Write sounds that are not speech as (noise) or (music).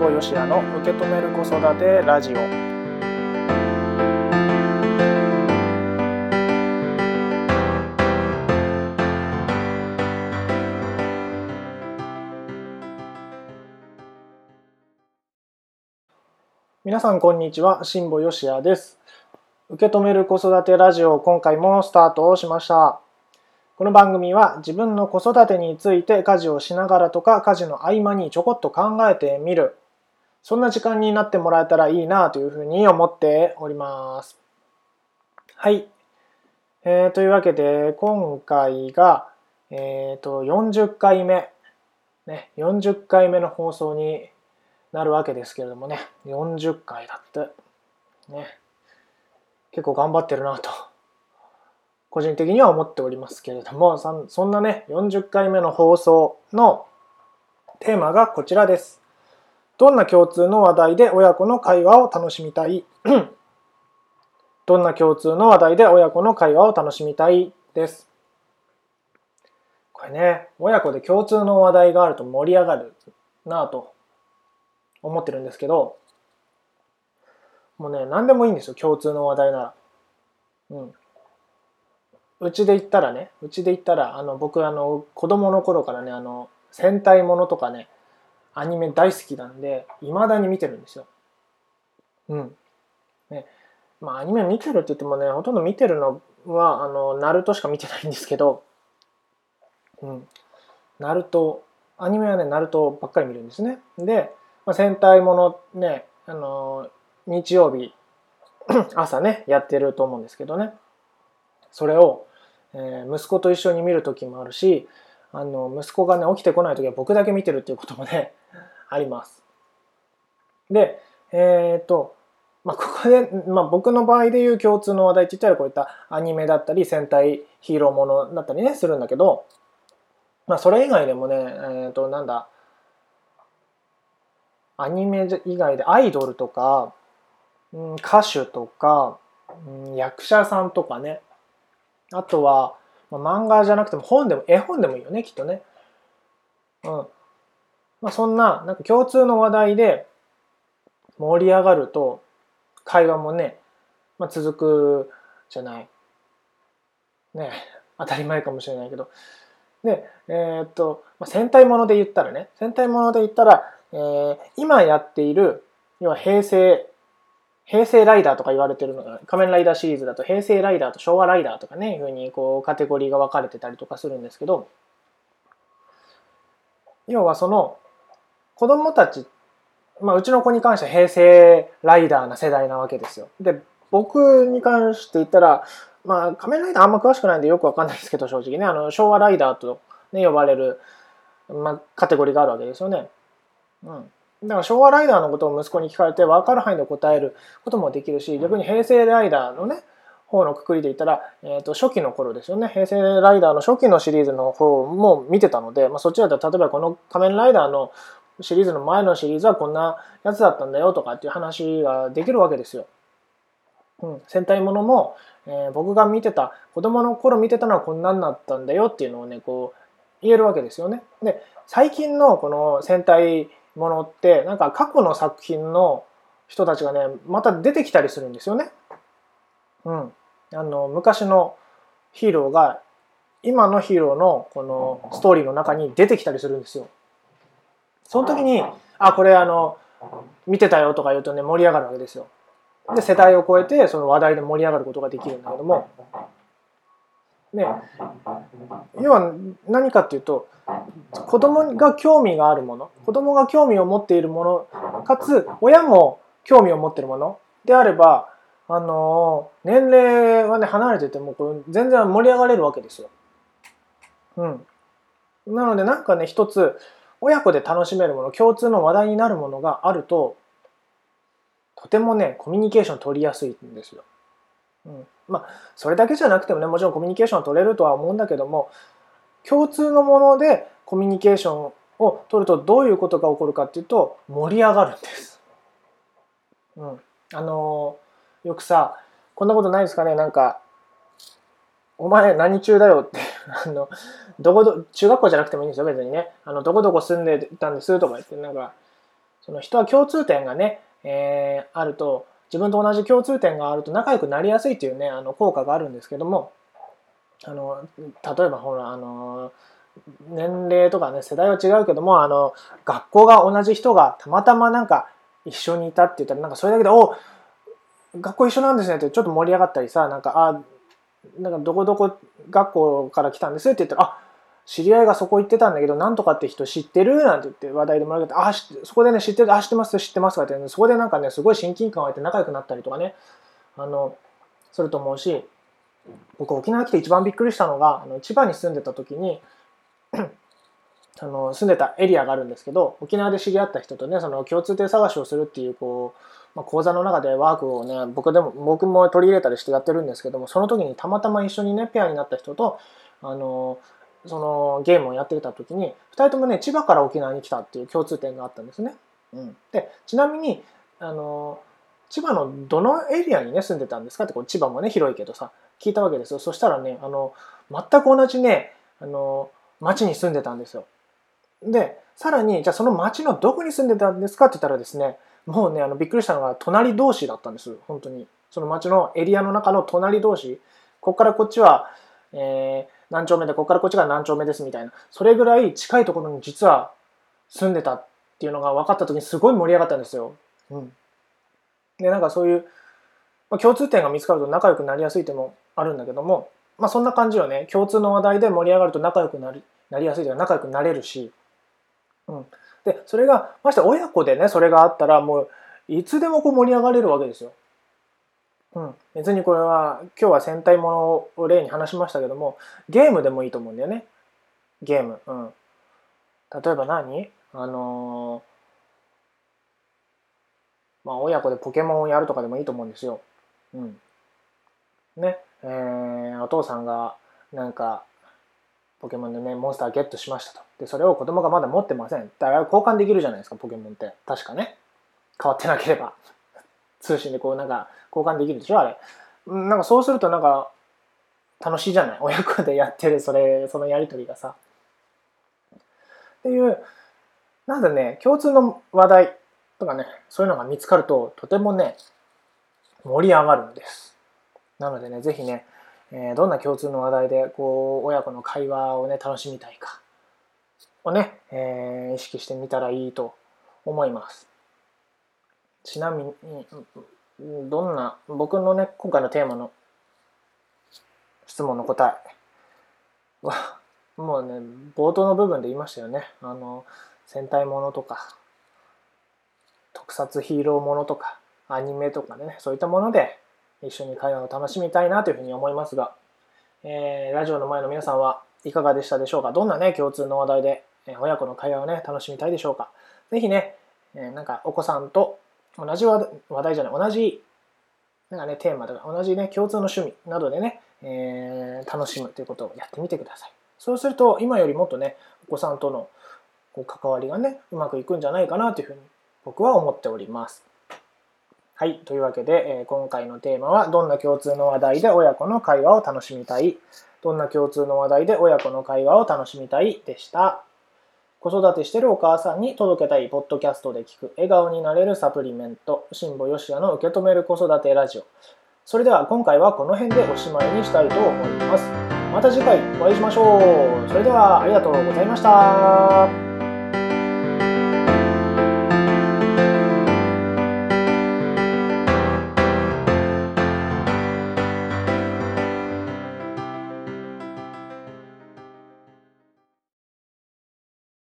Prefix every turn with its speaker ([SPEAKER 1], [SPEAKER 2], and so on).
[SPEAKER 1] 保よしやの受け止める子育てラジオ。皆さんこんにちは辛坊よしやです。受け止める子育てラジオ今回もスタートをしました。この番組は自分の子育てについて家事をしながらとか家事の合間にちょこっと考えてみる。そんな時間になってもらえたらいいなというふうに思っております。はい、えー、というわけで今回がえっ、ー、と40回目。ね40回目の放送になるわけですけれどもね。40回だって。ね。結構頑張ってるなと。個人的には思っておりますけれどもそんなね40回目の放送のテーマがこちらです。どんな共通の話題で親子の会話を楽しみたい？(clears throat) どんな共通の話題で親子の会話を楽しみたい？ですこれね親子で共通の話題があると盛り上がるなぁと思ってるんですけど、もうね、何でもいいんですよ、共通の話題なら。うん。うちで言ったらね、うちで言ったら、あの、僕、あの、子供の頃からね、あの、戦隊ものとかね、アニメ大好きなんで、未だに見てるんですよ。うん。ね。まあ、アニメ見てるって言ってもね、ほとんど見てるのは、あの、ナルトしか見てないんですけど、うん。ナルト、アニメはね、ナルトばっかり見るんですね。で、まあ、戦隊ものね、あの日曜日 (clears throat) 朝ねやってると思うんですけどねそれを、えー、息子と一緒に見る時もあるしあの息子がね起きてこない時は僕だけ見てるっていうこともねあります。でえっ、とまあ、ここで、まあ、僕の場合でいう共通の話題って言ったらこういったアニメだったり戦隊ヒーローものだったりねするんだけど、まあ、それ以外でもね、えー、となんだアニメ以外でアイドルとか、歌手とか、役者さんとかねあとは、まあ、漫画じゃなくても本でも絵本でもいいよねきっとね。うんまあ、そんななんか共通の話題で盛り上がると会話もね、まあ、続くじゃない。ね当たり前かもしれないけど。で、えー、っと、まあ、戦隊もので言ったらね戦隊もので言ったらえー、今やっている、要は平成、平成ライダーとか言われてるのが、仮面ライダーシリーズだと平成ライダーと昭和ライダーとかね、いうふうにこうカテゴリーが分かれてたりとかするんですけど、要はその子供たち、まあうちの子に関しては平成ライダーな世代なわけですよ。で、僕に関して言ったら、まあ仮面ライダーあんま詳しくないんでよくわかんないですけど正直ね、あの昭和ライダーと、ね、呼ばれる、まあ、カテゴリーがあるわけですよね。うん。だから昭和ライダーのことを息子に聞かれて分かる範囲で答えることもできるし逆に平成ライダーのね方のくくりで言ったら、えー、と初期の頃ですよね平成ライダーの初期のシリーズの方も見てたので、まあ、そっちだったら例えばこの仮面ライダーのシリーズの前のシリーズはこんなやつだったんだよとかっていう話ができるわけですよ。うん、戦隊ものも、えー、僕が見てた子供の頃見てたのはこんなんなったんだよっていうのをねこう言えるわけですよね。で最近のこの戦隊ものってなんか過去の作品の人たちがねまた出てきたりするんですよね。うん、あの昔のヒーローが今のヒーローのこのストーリーの中に出てきたりするんですよ。その時に「あこれあの見てたよ」とか言うとね盛り上がるわけですよ。で世代を超えてその話題で盛り上がることができるんだけどもね、要は何かっていうと子供が興味があるもの子供が興味を持っているものかつ親も興味を持っているものであればあの年齢はね離れててもこれ全然盛り上がれるわけですよ。うん、なのでなんかね一つ親子で楽しめるもの共通の話題になるものがあるととてもねコミュニケーション取りやすいんですよ。うん、まあそれだけじゃなくてもねもちろんコミュニケーションは取れるとは思うんだけども共通のものでコミュニケーションを取るとどういうことが起こるかっていうと盛り上がるんです。うん、あのよくさこんなことないですかね？なんか「お前何中だよ」ってあのどこど中学校じゃなくてもいいんですよ別にね。あのどこどこ住んでたんですとか言ってなんかその人は共通点がね、えー、あると自分と同じ共通点があると仲良くなりやすいっていうねあの効果があるんですけどもあの例えばほらあの年齢とかね世代は違うけどもあの学校が同じ人がたまたまなんか一緒にいたって言ったらなんかそれだけで「お学校一緒なんですね」ってちょっと盛り上がったりさなんか「あなんかどこどこ学校から来たんです」って言ったら「あ知り合いがそこ行ってたんだけどなんとかって人知ってる?」なんて言って話題でもらって「あそこでね知ってるあ知ってます知ってます」とかって、そこでなんかねすごい親近感を得て仲良くなったりとかねあのすると思うし僕沖縄来て一番びっくりしたのがあの千葉に住んでた時にあの住んでたエリアがあるんですけど沖縄で知り合った人とねその共通点探しをするっていうこう、まあ、講座の中でワークをね僕でも僕も取り入れたりしてやってるんですけどもその時にたまたま一緒にねペアになった人とあのそのゲームをやってた時に2人ともね千葉から沖縄に来たっていう共通点があったんですね。うん、でちなみにあの千葉のどのエリアにね住んでたんですかってこう千葉もね広いけどさ聞いたわけですよそしたらねあの全く同じねあの町に住んでたんですよ。でさらにじゃあその町のどこに住んでたんですか？って言ったらですねもうねあのびっくりしたのが隣同士だったんです。本当に。その町のエリアの中の隣同士。ここからこっちは、えー、何丁目でここからこっちが何丁目ですみたいな。それぐらい近いところに実は住んでたっていうのが分かった時にすごい盛り上がったんですよ。うん、でなんかそういう、まあ、共通点が見つかると仲良くなりやすいってもあるんだけども、まあ、そんな感じよね。共通の話題で盛り上がると仲良くなりなりやすいというか仲良くなれるし、うん、でそれがまして親子でねそれがあったらもういつでもこう盛り上がれるわけですよ。うん、別にこれは今日は戦隊ものを例に話しましたけどもゲームでもいいと思うんだよね。ゲーム。うん、例えば何？あのー、まあ親子でポケモンをやるとかでもいいと思うんですよ。うん、ね。えー、お父さんがなんかポケモンでねモンスターゲットしましたと。でそれを子供がまだ持ってません。だから交換できるじゃないですかポケモンって。確かね。変わってなければ。(laughs) 通信でこうなんか交換できるでしょあれ。なんかそうするとなんか楽しいじゃない？(laughs) 親子でやってるそれそのやりとりがさ。っていうなんでね共通の話題とかねそういうのが見つかるととてもね盛り上がるんです。なのでね、ぜひね、えー、どんな共通の話題で、こう、親子の会話をね、楽しみたいか、をね、えー、意識してみたらいいと思います。ちなみに、どんな、僕のね、今回のテーマの質問の答えは、(laughs) もうね、冒頭の部分で言いましたよね。あの、戦隊ものとか、特撮ヒーローものとか、アニメとかね、そういったもので、一緒に会話を楽しみたいなというふうに思いますが、えー、ラジオの前の皆さんはいかがでしたでしょうか？どんなね、共通の話題で、え親子の会話をね、楽しみたいでしょうか？ぜひね、え、なんかお子さんと同じ話題じゃない、同じなんかね、テーマとか同じね、共通の趣味などでね、えー、楽しむということをやってみてください。そうすると、今よりもっとね、お子さんとのこう関わりがね、うまくいくんじゃないかなというふうに僕は思っております。はい。というわけで、えー、今回のテーマは、どんな共通の話題で親子の会話を楽しみたいどんな共通の話題で親子の会話を楽しみたいでした。子育てしてるお母さんに届けたいポッドキャストで聞く笑顔になれるサプリメント、辛坊よしやの受け止める子育てラジオ。それでは今回はこの辺でおしまいにしたいと思います。また次回お会いしましょう。それではありがとうございました。